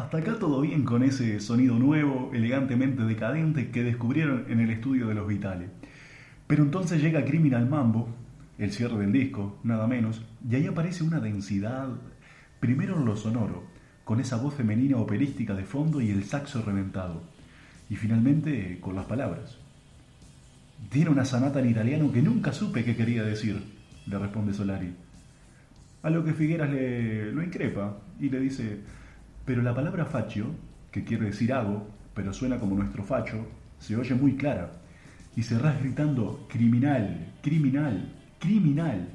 Hasta acá todo bien con ese sonido nuevo, elegantemente decadente que descubrieron en el estudio de los Vitales. Pero entonces llega Criminal Mambo, el cierre del disco, nada menos, y ahí aparece una densidad, primero en lo sonoro, con esa voz femenina operística de fondo y el saxo reventado, y finalmente con las palabras. Tiene una sanata en italiano que nunca supe qué quería decir. le responde Solari. A lo que Figueras le, lo increpa y le dice, pero la palabra facho, que quiere decir hago, pero suena como nuestro facho, se oye muy clara. Y cerrás gritando criminal, criminal, criminal,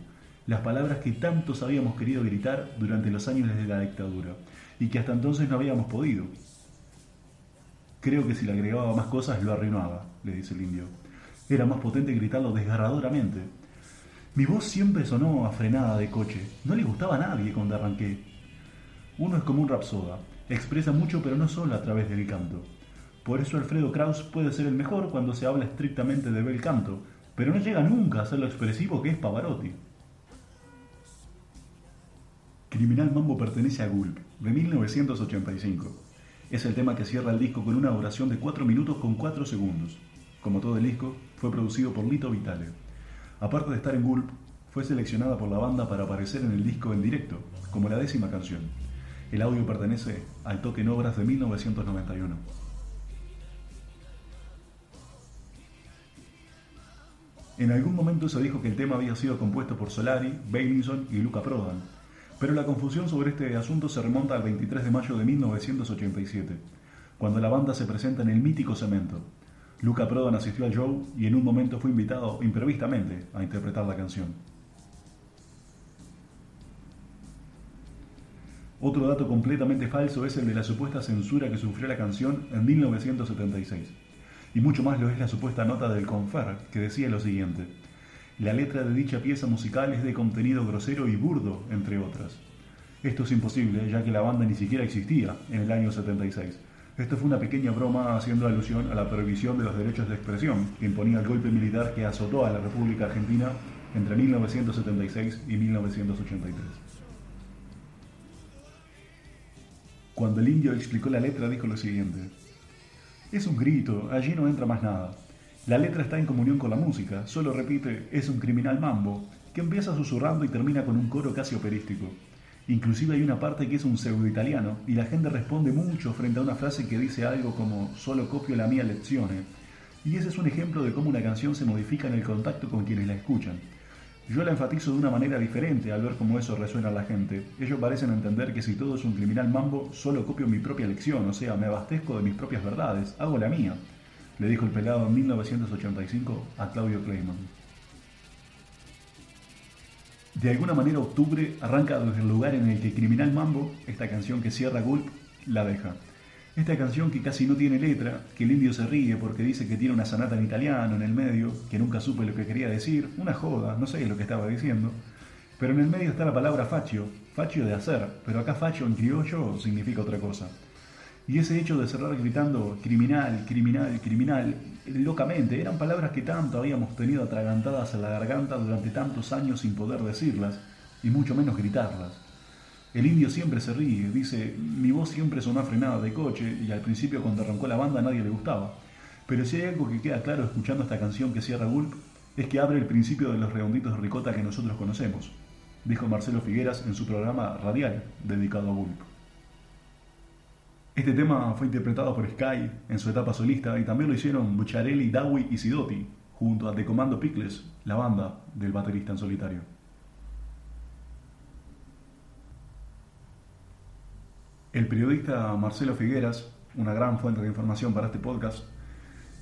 las palabras que tantos habíamos querido gritar durante los años de la dictadura y que hasta entonces no habíamos podido. Creo que si le agregaba más cosas lo arruinaba, le dice el indio. Era más potente gritarlo desgarradoramente. Mi voz siempre sonó a frenada de coche. No le gustaba a nadie cuando arranqué. Uno es como un rapsoda. Expresa mucho pero no solo a través del canto. Por eso Alfredo Kraus puede ser el mejor cuando se habla estrictamente de bel canto, pero no llega nunca a ser lo expresivo que es Pavarotti. Criminal Mambo pertenece a Gulp, de 1985. Es el tema que cierra el disco con una duración de 4 minutos con 4 segundos. Como todo el disco, fue producido por Lito Vitale. Aparte de estar en Gulp, fue seleccionada por la banda para aparecer en el disco en directo, como la décima canción. El audio pertenece al Toque en Obras de 1991. En algún momento se dijo que el tema había sido compuesto por Solari, Bailinson y Luca Prodan, pero la confusión sobre este asunto se remonta al 23 de mayo de 1987, cuando la banda se presenta en el mítico Cemento. Luca Prodan asistió al show y en un momento fue invitado imprevistamente a interpretar la canción. Otro dato completamente falso es el de la supuesta censura que sufrió la canción en 1976. Y mucho más lo es la supuesta nota del Confer, que decía lo siguiente. La letra de dicha pieza musical es de contenido grosero y burdo, entre otras. Esto es imposible, ya que la banda ni siquiera existía en el año 76. Esto fue una pequeña broma haciendo alusión a la prohibición de los derechos de expresión que imponía el golpe militar que azotó a la República Argentina entre 1976 y 1983. Cuando el indio explicó la letra dijo lo siguiente. Es un grito, allí no entra más nada. La letra está en comunión con la música, solo repite, es un criminal mambo, que empieza susurrando y termina con un coro casi operístico. Inclusive hay una parte que es un pseudo italiano y la gente responde mucho frente a una frase que dice algo como solo copio la mía lección. Y ese es un ejemplo de cómo una canción se modifica en el contacto con quienes la escuchan. Yo la enfatizo de una manera diferente al ver cómo eso resuena a la gente. Ellos parecen entender que si todo es un criminal mambo, solo copio mi propia lección, o sea, me abastezco de mis propias verdades, hago la mía le dijo el pelado en 1985 a Claudio Kleiman. De alguna manera octubre arranca desde el lugar en el que Criminal Mambo, esta canción que cierra Gulp, la deja. Esta canción que casi no tiene letra, que el indio se ríe porque dice que tiene una sonata en italiano en el medio, que nunca supe lo que quería decir, una joda, no sé lo que estaba diciendo, pero en el medio está la palabra facio, facio de hacer, pero acá facio en criollo significa otra cosa. Y ese hecho de cerrar gritando criminal, criminal, criminal, locamente, eran palabras que tanto habíamos tenido atragantadas en la garganta durante tantos años sin poder decirlas, y mucho menos gritarlas. El indio siempre se ríe, dice, mi voz siempre sonó frenada de coche, y al principio cuando arrancó la banda nadie le gustaba. Pero si hay algo que queda claro escuchando esta canción que cierra Gulp, es que abre el principio de los redonditos de ricota que nosotros conocemos, dijo Marcelo Figueras en su programa radial dedicado a Gulp. Este tema fue interpretado por Sky en su etapa solista y también lo hicieron Bucciarelli, Dawi y Sidotti, junto a The Commando Pickles, la banda del baterista en solitario. El periodista Marcelo Figueras, una gran fuente de información para este podcast,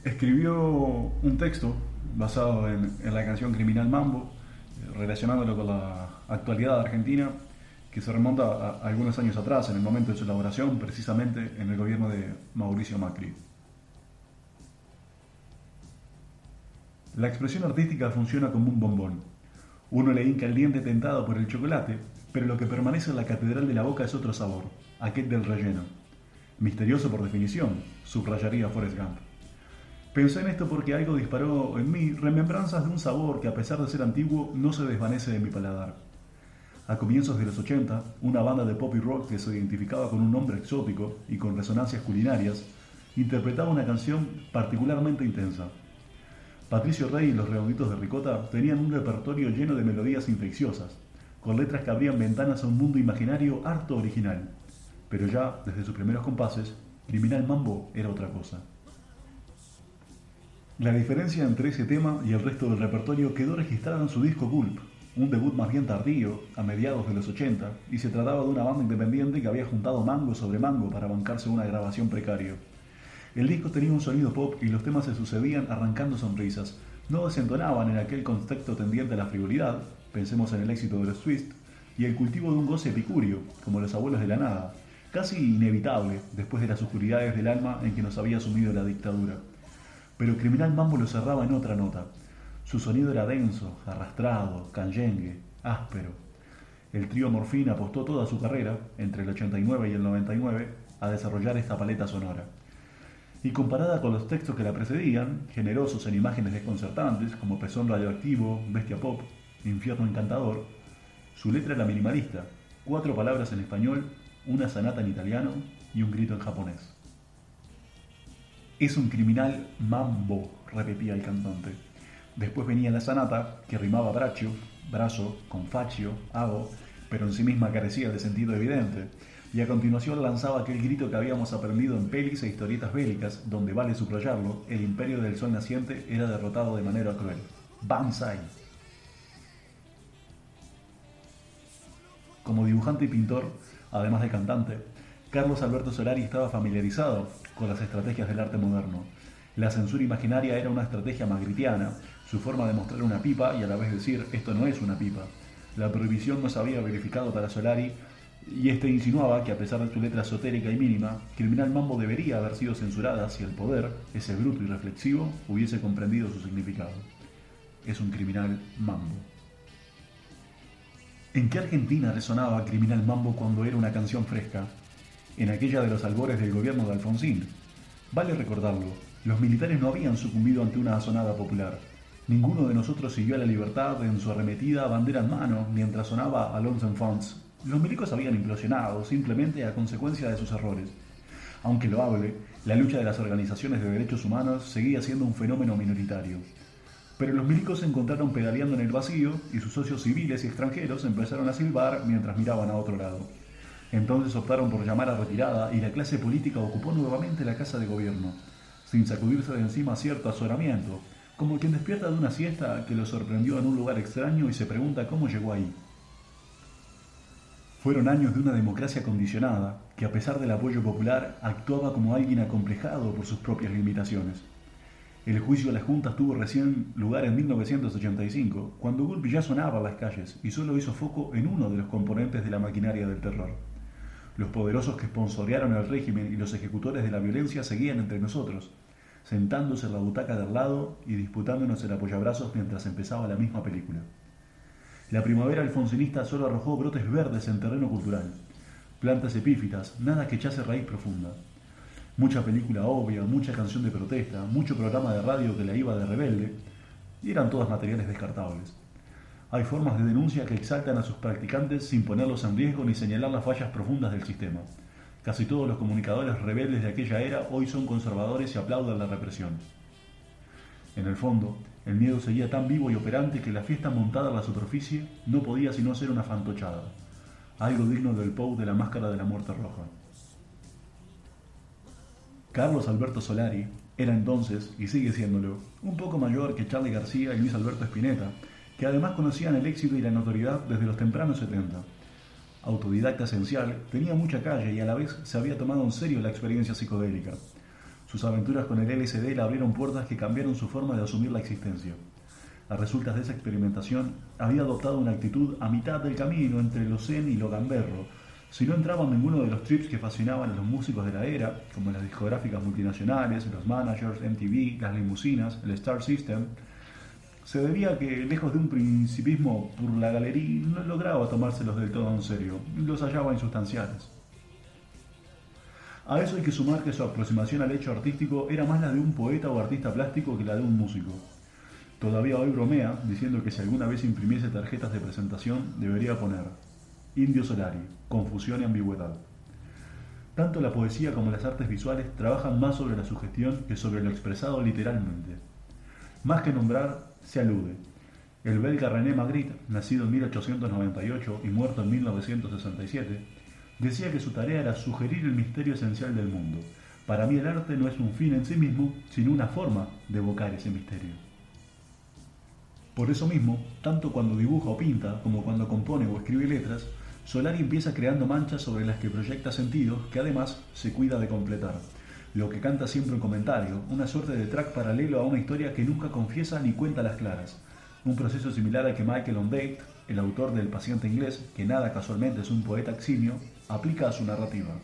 escribió un texto basado en, la canción Criminal Mambo, relacionándolo con la actualidad argentina que se remonta a, algunos años atrás, en el momento de su elaboración, precisamente en el gobierno de Mauricio Macri. La expresión artística funciona como un bombón. Uno le hinca el diente tentado por el chocolate, pero lo que permanece en la catedral de la boca es otro sabor, aquel del relleno. Misterioso por definición, subrayaría Forrest Gump. Pensé en esto porque algo disparó en mí remembranzas de un sabor que a pesar de ser antiguo no se desvanece de mi paladar. A comienzos de los 80, una banda de pop y rock que se identificaba con un nombre exótico y con resonancias culinarias, interpretaba una canción particularmente intensa. Patricio Rey y los Redonditos de Ricota tenían un repertorio lleno de melodías infecciosas, con letras que abrían ventanas a un mundo imaginario harto original. Pero ya, desde sus primeros compases, Criminal Mambo era otra cosa. La diferencia entre ese tema y el resto del repertorio quedó registrada en su disco Gulp, un debut más bien tardío, a mediados de los 80, y se trataba de una banda independiente que había juntado mango sobre mango para bancarse una grabación precario. El disco tenía un sonido pop y los temas se sucedían arrancando sonrisas. No desentonaban en aquel contexto tendiente a la frivolidad, pensemos en el éxito de los Twist, y el cultivo de un goce epicurio, como los abuelos de la nada, casi inevitable después de las oscuridades del alma en que nos había sumido la dictadura. Pero Criminal Mambo lo cerraba en otra nota. Su sonido era denso, arrastrado, canyengue, áspero. El trío Morfina apostó toda su carrera, entre el 89 y el 99, a desarrollar esta paleta sonora. Y comparada con los textos que la precedían, generosos en imágenes desconcertantes como Pezón Radioactivo, Bestia Pop, Infierno Encantador, su letra era minimalista, cuatro palabras en español, una sanata en italiano y un grito en japonés. Es un criminal mambo, repetía el cantante. Después venía la sanata, que rimaba braccio, brazo, con faccio, hago, pero en sí misma carecía de sentido evidente, y a continuación lanzaba aquel grito que habíamos aprendido en pelis e historietas bélicas, donde vale subrayarlo, el imperio del sol naciente era derrotado de manera cruel. Banzai. Como dibujante y pintor, además de cantante, Carlos Alberto Solari estaba familiarizado con las estrategias del arte moderno. La censura imaginaria era una estrategia magritiana, su forma de mostrar una pipa y a la vez decir esto no es una pipa. La prohibición no se había verificado para Solari y este insinuaba que a pesar de su letra esotérica y mínima, Criminal Mambo debería haber sido censurada si el poder, ese bruto y reflexivo, hubiese comprendido su significado. Es un criminal mambo. ¿En qué Argentina resonaba Criminal Mambo cuando era una canción fresca? En aquella de los albores del gobierno de Alfonsín. Vale recordarlo, los militares no habían sucumbido ante una asonada popular. Ninguno de nosotros siguió a la libertad en su arremetida bandera en mano mientras sonaba Alonso en Fonts. Los milicos habían implosionado simplemente a consecuencia de sus errores. Aunque lo hable, la lucha de las organizaciones de derechos humanos seguía siendo un fenómeno minoritario. Pero los milicos se encontraron pedaleando en el vacío y sus socios civiles y extranjeros empezaron a silbar mientras miraban a otro lado. Entonces optaron por llamar a retirada y la clase política ocupó nuevamente la casa de gobierno, sin sacudirse de encima cierto azoramiento, como quien despierta de una siesta que lo sorprendió en un lugar extraño y se pregunta cómo llegó ahí. Fueron años de una democracia condicionada, que a pesar del apoyo popular actuaba como alguien acomplejado por sus propias limitaciones. El juicio de las juntas tuvo recién lugar en 1985, cuando Gulpi ya sonaba en las calles y solo hizo foco en uno de los componentes de la maquinaria del terror. Los poderosos que sponsorearon el régimen y los ejecutores de la violencia seguían entre nosotros, sentándose en la butaca del lado y disputándonos el apoyabrazos mientras empezaba la misma película. La primavera alfonsinista solo arrojó brotes verdes en terreno cultural, plantas epífitas, nada que echase raíz profunda. Mucha película obvia, mucha canción de protesta, mucho programa de radio que la iba de rebelde, y eran todas materiales descartables. Hay formas de denuncia que exaltan a sus practicantes sin ponerlos en riesgo ni señalar las fallas profundas del sistema. Casi todos los comunicadores rebeldes de aquella era hoy son conservadores y aplauden la represión. En el fondo, el miedo seguía tan vivo y operante que la fiesta montada en la superficie no podía sino ser una fantochada, algo digno del Pou de la máscara de la muerte roja. Carlos Alberto Solari era entonces, y sigue siéndolo, un poco mayor que Charlie García y Luis Alberto Spinetta, que además conocían el éxito y la notoriedad desde los tempranos 70. Autodidacta esencial, tenía mucha calle y a la vez se había tomado en serio la experiencia psicodélica. Sus aventuras con el LSD le abrieron puertas que cambiaron su forma de asumir la existencia. A resultas de esa experimentación, había adoptado una actitud a mitad del camino entre lo zen y lo gamberro, si no entraba en ninguno de los trips que fascinaban a los músicos de la era, como las discográficas multinacionales, los managers, MTV, las limusinas, el Star System, se debía a que, lejos de un principismo por la galería, no lograba tomárselos del todo en serio, los hallaba insustanciales. A eso hay que sumar que su aproximación al hecho artístico era más la de un poeta o artista plástico que la de un músico. Todavía hoy bromea diciendo que si alguna vez imprimiese tarjetas de presentación debería poner Indio Solari, confusión y ambigüedad. Tanto la poesía como las artes visuales trabajan más sobre la sugestión que sobre lo expresado literalmente. Más que nombrar, se alude. El belga René Magritte, nacido en 1898 y muerto en 1967, decía que su tarea era sugerir el misterio esencial del mundo. Para mí el arte no es un fin en sí mismo, sino una forma de evocar ese misterio. Por eso mismo, tanto cuando dibuja o pinta como cuando compone o escribe letras, Solari empieza creando manchas sobre las que proyecta sentidos que además se cuida de completar. Lo que canta siempre un comentario, una suerte de track paralelo a una historia que nunca confiesa ni cuenta las claras. Un proceso similar al que Michael Ondaatje, el autor del Paciente Inglés, que nada casualmente es un poeta eximio, aplica a su narrativa.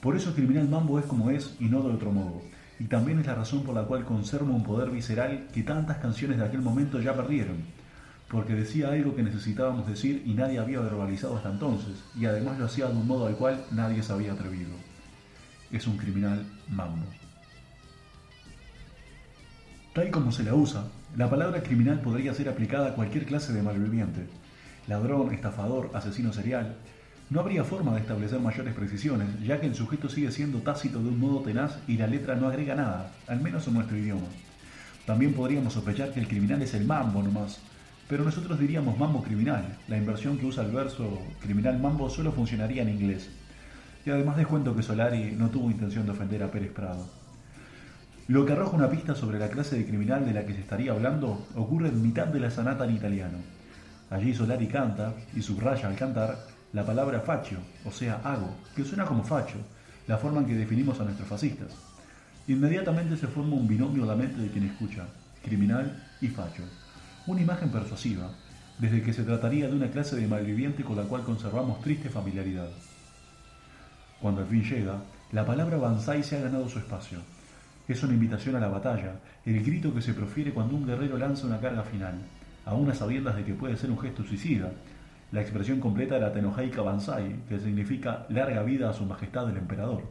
Por eso Criminal Mambo es como es y no de otro modo. Y también es la razón por la cual conserva un poder visceral que tantas canciones de aquel momento ya perdieron. Porque decía algo que necesitábamos decir y nadie había verbalizado hasta entonces, y además lo hacía de un modo al cual nadie se había atrevido. Es un criminal mambo. Tal como se la usa, la palabra criminal podría ser aplicada a cualquier clase de malviviente. Ladrón, estafador, asesino serial, no habría forma de establecer mayores precisiones, ya que el sujeto sigue siendo tácito de un modo tenaz y la letra no agrega nada, al menos en nuestro idioma. También podríamos sospechar que el criminal es el mambo nomás, pero nosotros diríamos mambo criminal. La inversión que usa el verso criminal mambo solo funcionaría en inglés. Y además descuento que Solari no tuvo intención de ofender a Pérez Prado. Lo que arroja una pista sobre la clase de criminal de la que se estaría hablando ocurre en mitad de la sonata en italiano. Allí Solari canta, y subraya al cantar, la palabra facho, o sea, hago, que suena como facho, la forma en que definimos a nuestros fascistas. Inmediatamente se forma un binomio a la mente de quien escucha, criminal y facho. Una imagen persuasiva, desde que se trataría de una clase de malviviente con la cual conservamos triste familiaridad. Cuando al fin llega, la palabra Banzai se ha ganado su espacio. Es una invitación a la batalla, el grito que se profiere cuando un guerrero lanza una carga final, aún a sabiendas de que puede ser un gesto suicida, la expresión completa de la Tenohaica Bansai, que significa larga vida a su majestad el emperador.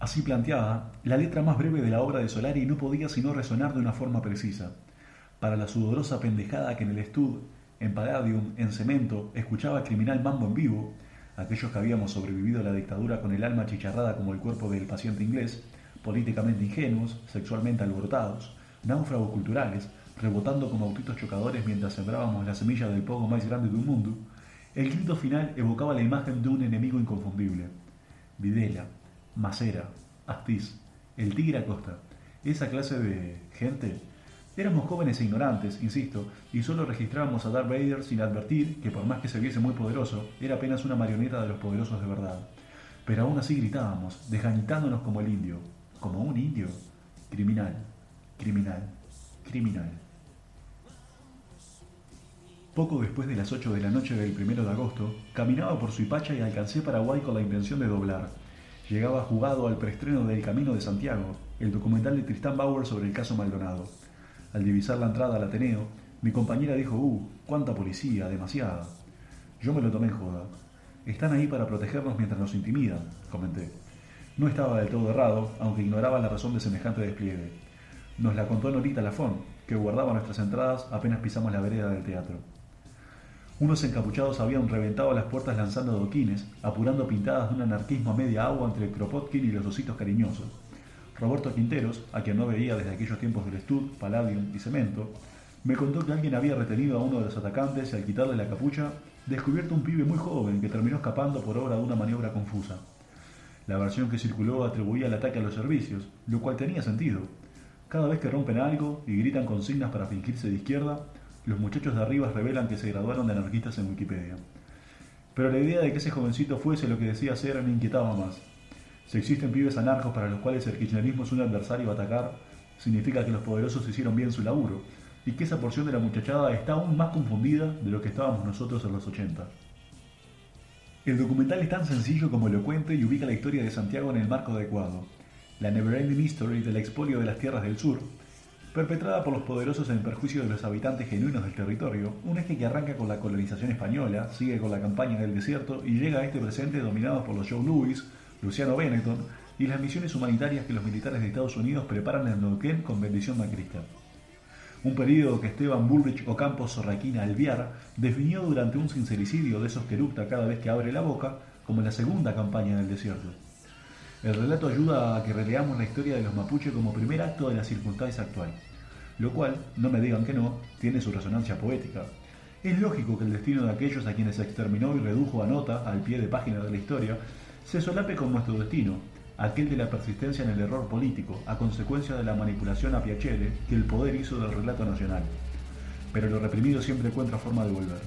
Así planteada, la letra más breve de la obra de Solari no podía sino resonar de una forma precisa. Para la sudorosa pendejada que en el estud, en Palladium, en Cemento, escuchaba criminal mambo en vivo, aquellos que habíamos sobrevivido a la dictadura con el alma chicharrada como el cuerpo del paciente inglés, políticamente ingenuos, sexualmente alborotados, náufragos culturales, rebotando como autitos chocadores mientras sembrábamos la semilla del pogo más grande del mundo, el grito final evocaba la imagen de un enemigo inconfundible. Videla, Macera, Astiz, el Tigre Acosta, esa clase de gente. Éramos jóvenes e ignorantes, insisto, y solo registrábamos a Darth Vader sin advertir que por más que se viese muy poderoso, era apenas una marioneta de los poderosos de verdad. Pero aún así gritábamos, desgañitándonos como el indio. Como un indio. Criminal, criminal, criminal. Poco después de las 8 de la noche del 1 de agosto, caminaba por Suipacha y alcancé Paraguay con la intención de doblar. Llegaba jugado al preestreno del Camino de Santiago, el documental de Tristán Bauer sobre el caso Maldonado. Al divisar la entrada al Ateneo, mi compañera dijo, uh, cuánta policía, demasiada. Yo me lo tomé en joda. Están ahí para protegernos mientras nos intimidan, comenté. No estaba del todo errado, aunque ignoraba la razón de semejante despliegue. Nos la contó Norita Lafón, que guardaba nuestras entradas apenas pisamos la vereda del teatro. Unos encapuchados habían reventado las puertas lanzando adoquines, apurando pintadas de un anarquismo a media agua entre Kropotkin y los ositos cariñosos. Roberto Quinteros, a quien no veía desde aquellos tiempos del Stud, Palladium y Cemento, me contó que alguien había retenido a uno de los atacantes y al quitarle la capucha, descubierto un pibe muy joven que terminó escapando por obra de una maniobra confusa. La versión que circuló atribuía el ataque a los servicios, lo cual tenía sentido. Cada vez que rompen algo y gritan consignas para fingirse de izquierda, los muchachos de arriba revelan que se graduaron de anarquistas en Wikipedia. Pero la idea de que ese jovencito fuese lo que decía ser me inquietaba más. Si existen pibes anarcos para los cuales el kirchnerismo es un adversario a atacar, significa que los poderosos hicieron bien su laburo, y que esa porción de la muchachada está aún más confundida de lo que estábamos nosotros en los 80. El documental es tan sencillo como elocuente y ubica la historia de Santiago en el marco adecuado. La never-ending history del expolio de las tierras del sur, perpetrada por los poderosos en perjuicio de los habitantes genuinos del territorio, un eje que arranca con la colonización española, sigue con la campaña del desierto y llega a este presente dominado por los Joe Louis, Luciano Benetton y las misiones humanitarias que los militares de Estados Unidos preparan en Neuquén con bendición macrista. Un periodo que Esteban Bullrich Ocampo Sorraquina Alviar definió durante un sincericidio de esos que eructa cada vez que abre la boca como la segunda campaña del desierto. El relato ayuda a que releamos la historia de los mapuches como primer acto de la circunstancia actual, lo cual, no me digan que no, tiene su resonancia poética. Es lógico que el destino de aquellos a quienes se exterminó y redujo a nota al pie de página de la historia se solape con nuestro destino, aquel de la persistencia en el error político, a consecuencia de la manipulación a Piacere que el poder hizo del relato nacional. Pero lo reprimido siempre encuentra forma de volver.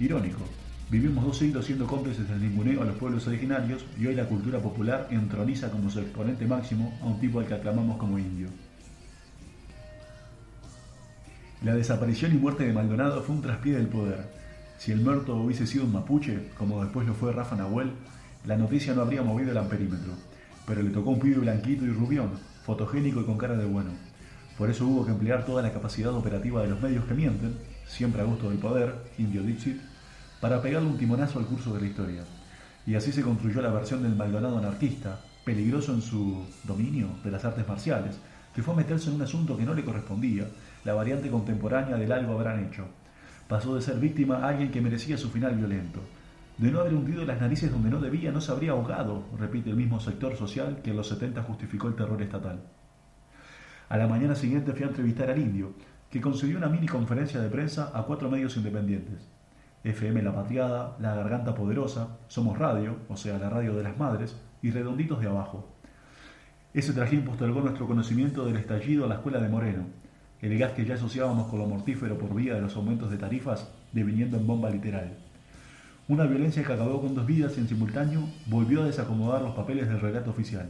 Irónico, vivimos dos siglos siendo cómplices del ninguneo a los pueblos originarios y hoy la cultura popular entroniza como su exponente máximo a un tipo al que aclamamos como indio. La desaparición y muerte de Maldonado fue un traspié del poder. Si el muerto hubiese sido un mapuche, como después lo fue Rafa Nahuel, la noticia no habría movido el amperímetro. Pero le tocó un pibe blanquito y rubión, fotogénico y con cara de bueno. Por eso hubo que emplear toda la capacidad operativa de los medios que mienten, siempre a gusto del poder, indio Dixit, para pegarle un timonazo al curso de la historia. Y así se construyó la versión del Maldonado anarquista, peligroso en su dominio de las artes marciales, que fue meterse en un asunto que no le correspondía, la variante contemporánea del algo habrán hecho. Pasó de ser víctima a alguien que merecía su final violento. De no haber hundido las narices donde no debía, no se habría ahogado, repite el mismo sector social que en los 70 justificó el terror estatal. A la mañana siguiente fui a entrevistar al indio, que concedió una mini conferencia de prensa a cuatro medios independientes. FM La Patriada, La Garganta Poderosa, Somos Radio, o sea, la radio de las madres, y Redonditos de Abajo. Ese trajín postergó nuestro conocimiento del estallido a la escuela de Moreno, el gas que ya asociábamos con lo mortífero por vía de los aumentos de tarifas, deviniendo en bomba literal. Una violencia que acabó con dos vidas y en simultáneo volvió a desacomodar los papeles del relato oficial.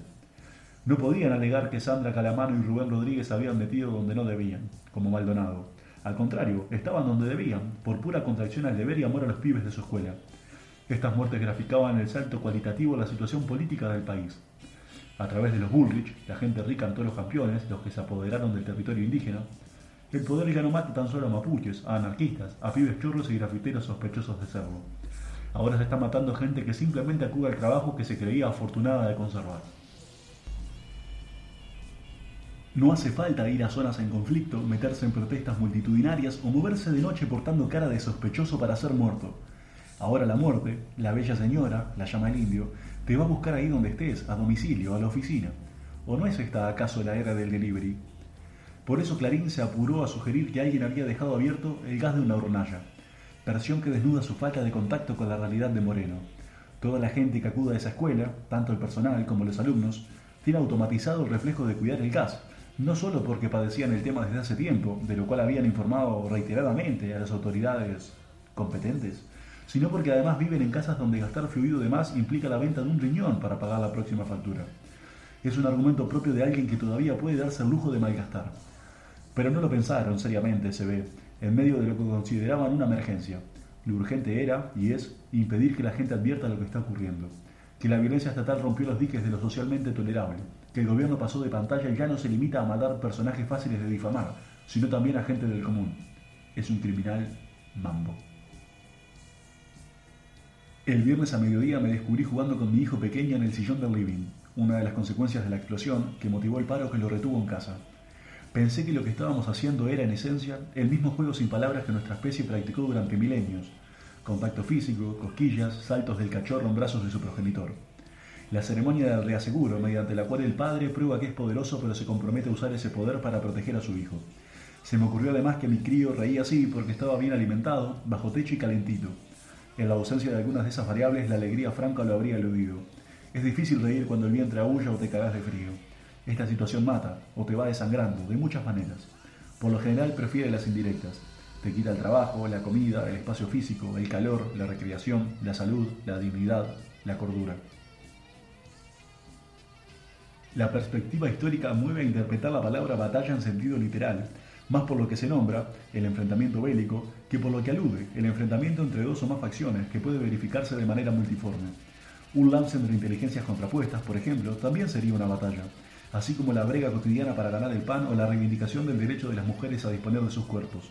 No podían alegar que Sandra Calamano y Rubén Rodríguez habían metido donde no debían, como Maldonado. Al contrario, estaban donde debían, por pura contracción al deber y amor a los pibes de su escuela. Estas muertes graficaban el salto cualitativo de la situación política del país. A través de los Bullrich, la gente rica en todos los campeones, los que se apoderaron del territorio indígena, el poder ya no mata tan solo a mapuches, a anarquistas, a pibes chorros y grafiteros sospechosos de serlo. Ahora se está matando gente que simplemente acude al trabajo que se creía afortunada de conservar. No hace falta ir a zonas en conflicto, meterse en protestas multitudinarias o moverse de noche portando cara de sospechoso para ser muerto. Ahora la muerte, la bella señora, la llama el indio, te va a buscar ahí donde estés, a domicilio, a la oficina. ¿O no es esta acaso la era del delivery? Por eso Clarín se apuró a sugerir que alguien había dejado abierto el gas de una hornalla, versión que desnuda su falta de contacto con la realidad de Moreno. Toda la gente que acude a esa escuela, tanto el personal como los alumnos, tiene automatizado el reflejo de cuidar el gas, no solo porque padecían el tema desde hace tiempo, de lo cual habían informado reiteradamente a las autoridades competentes, sino porque además viven en casas donde gastar fluido de más implica la venta de un riñón para pagar la próxima factura. Es un argumento propio de alguien que todavía puede darse el lujo de malgastar. Pero no lo pensaron seriamente, se ve, en medio de lo que consideraban una emergencia. Lo urgente era, y es, impedir que la gente advierta lo que está ocurriendo. Que la violencia estatal rompió los diques de lo socialmente tolerable. Que el gobierno pasó de pantalla y ya no se limita a matar personajes fáciles de difamar, sino también a gente del común. Es un criminal mambo. El viernes a mediodía me descubrí jugando con mi hijo pequeño en el sillón del living, una de las consecuencias de la explosión que motivó el paro que lo retuvo en casa. Pensé que lo que estábamos haciendo era, en esencia, el mismo juego sin palabras que nuestra especie practicó durante milenios. Contacto físico, cosquillas, saltos del cachorro en brazos de su progenitor. La ceremonia del reaseguro, mediante la cual el padre prueba que es poderoso pero se compromete a usar ese poder para proteger a su hijo. Se me ocurrió además que mi crío reía así porque estaba bien alimentado, bajo techo y calentito. En la ausencia de algunas de esas variables, la alegría franca lo habría eludido. Es difícil reír cuando el vientre aúlla o te cagas de frío. Esta situación mata o te va desangrando de muchas maneras. Por lo general prefiere las indirectas. Te quita el trabajo, la comida, el espacio físico, el calor, la recreación, la salud, la dignidad, la cordura. La perspectiva histórica mueve a interpretar la palabra batalla en sentido literal, más por lo que se nombra, el enfrentamiento bélico, que por lo que alude, el enfrentamiento entre dos o más facciones que puede verificarse de manera multiforme. Un lance entre inteligencias contrapuestas, por ejemplo, también sería una batalla, así como la brega cotidiana para ganar el pan o la reivindicación del derecho de las mujeres a disponer de sus cuerpos.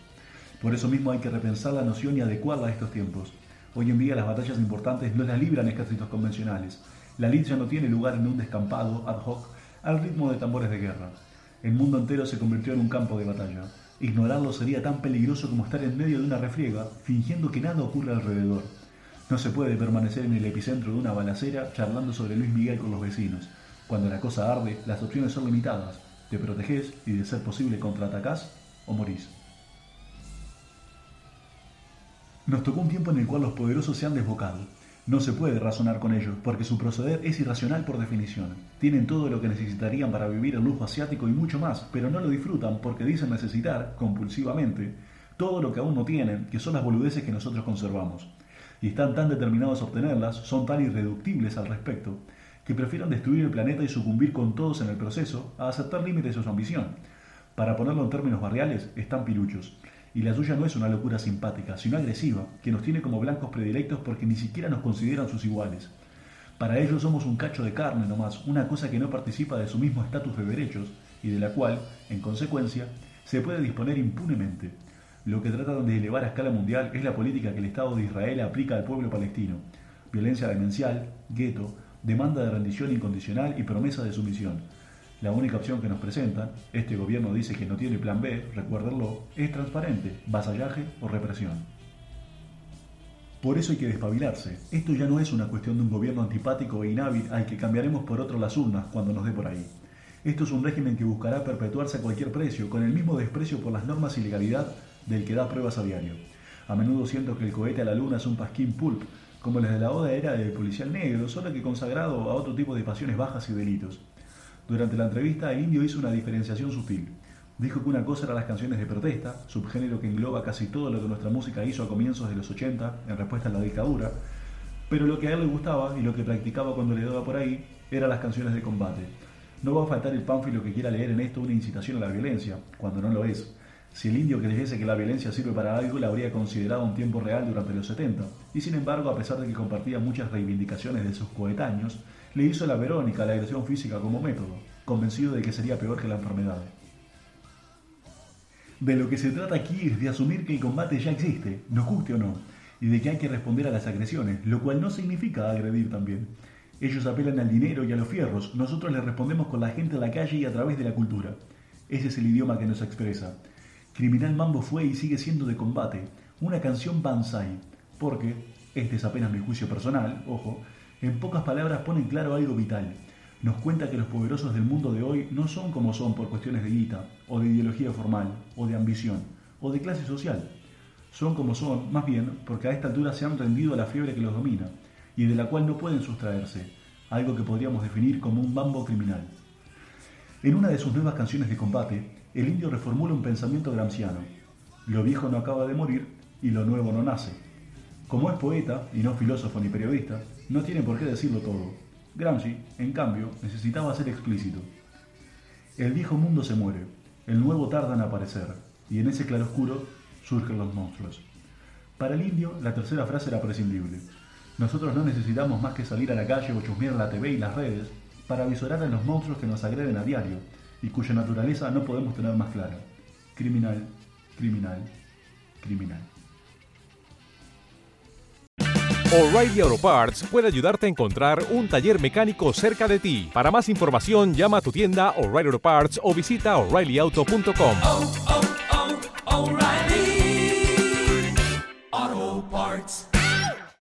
Por eso mismo hay que repensar la noción y adecuarla a estos tiempos. Hoy en día las batallas importantes no las libran ejércitos convencionales. La lid ya no tiene lugar en un descampado ad hoc al ritmo de tambores de guerra. El mundo entero se convirtió en un campo de batalla. Ignorarlo sería tan peligroso como estar en medio de una refriega, fingiendo que nada ocurre alrededor. No se puede permanecer en el epicentro de una balacera charlando sobre Luis Miguel con los vecinos. Cuando la cosa arde, las opciones son limitadas. Te proteges y, de ser posible, contraatacás o morís. Nos tocó un tiempo en el cual los poderosos se han desbocado. No se puede razonar con ellos, porque su proceder es irracional por definición. Tienen todo lo que necesitarían para vivir el lujo asiático y mucho más, pero no lo disfrutan porque dicen necesitar, compulsivamente, todo lo que aún no tienen, que son las boludeces que nosotros conservamos. Y están tan determinados a obtenerlas, son tan irreductibles al respecto, que prefieren destruir el planeta y sucumbir con todos en el proceso a aceptar límites de su ambición. Para ponerlo en términos barriales, están piruchos. Y la suya no es una locura simpática, sino agresiva, que nos tiene como blancos predilectos porque ni siquiera nos consideran sus iguales. Para ellos somos un cacho de carne nomás, una cosa que no participa de su mismo estatus de derechos y de la cual, en consecuencia, se puede disponer impunemente. Lo que tratan de elevar a escala mundial es la política que el Estado de Israel aplica al pueblo palestino. Violencia demencial, gueto, demanda de rendición incondicional y promesa de sumisión. La única opción que nos presentan, este gobierno dice que no tiene plan B, recuérdenlo, es transparente, vasallaje o represión. Por eso hay que despabilarse. Esto ya no es una cuestión de un gobierno antipático e inhábil al que cambiaremos por otro las urnas cuando nos dé por ahí. Esto es un régimen que buscará perpetuarse a cualquier precio, con el mismo desprecio por las normas y legalidad del que da pruebas a diario. A menudo siento que el cohete a la luna es un pasquín pulp, como el de la Oda era del policial negro, solo que consagrado a otro tipo de pasiones bajas y delitos. Durante la entrevista, el indio hizo una diferenciación sutil. Dijo que una cosa eran las canciones de protesta, subgénero que engloba casi todo lo que nuestra música hizo a comienzos de los 80 en respuesta a la dictadura, pero lo que a él le gustaba y lo que practicaba cuando le daba por ahí eran las canciones de combate. No va a faltar el pánfilo que quiera leer en esto una incitación a la violencia, cuando no lo es. Si el indio creyese que la violencia sirve para algo, la habría considerado un tiempo real durante los 70, y sin embargo, a pesar de que compartía muchas reivindicaciones de sus coetáneos, le hizo la Verónica la agresión física como método, convencido de que sería peor que la enfermedad. De lo que se trata aquí es de asumir que el combate ya existe, nos guste o no, y de que hay que responder a las agresiones, lo cual no significa agredir también. Ellos apelan al dinero y a los fierros, nosotros les respondemos con la gente en la calle y a través de la cultura. Ese es el idioma que nos expresa. Criminal Mambo fue y sigue siendo de combate, una canción Banzai, porque, este es apenas mi juicio personal, ojo, en pocas palabras pone en claro algo vital. Nos cuenta que los poderosos del mundo de hoy no son como son por cuestiones de guita, o de ideología formal, o de ambición, o de clase social. Son como son, más bien, porque a esta altura se han rendido a la fiebre que los domina, y de la cual no pueden sustraerse, algo que podríamos definir como un bambo criminal. En una de sus nuevas canciones de combate, el indio reformula un pensamiento gramsciano. Lo viejo no acaba de morir y lo nuevo no nace. Como es poeta, y no filósofo ni periodista, no tiene por qué decirlo todo. Gramsci, en cambio, necesitaba ser explícito. El viejo mundo se muere, el nuevo tarda en aparecer, y en ese claroscuro surgen los monstruos. Para el indio, la tercera frase era prescindible. Nosotros no necesitamos más que salir a la calle o chusmear la TV y las redes para visorar a los monstruos que nos agreden a diario y cuya naturaleza no podemos tener más clara. Criminal, criminal, criminal. O'Reilly Auto Parts puede ayudarte a encontrar un taller mecánico cerca de ti. Para más información, llama a tu tienda O'Reilly Auto Parts o visita oreillyauto.com. oh,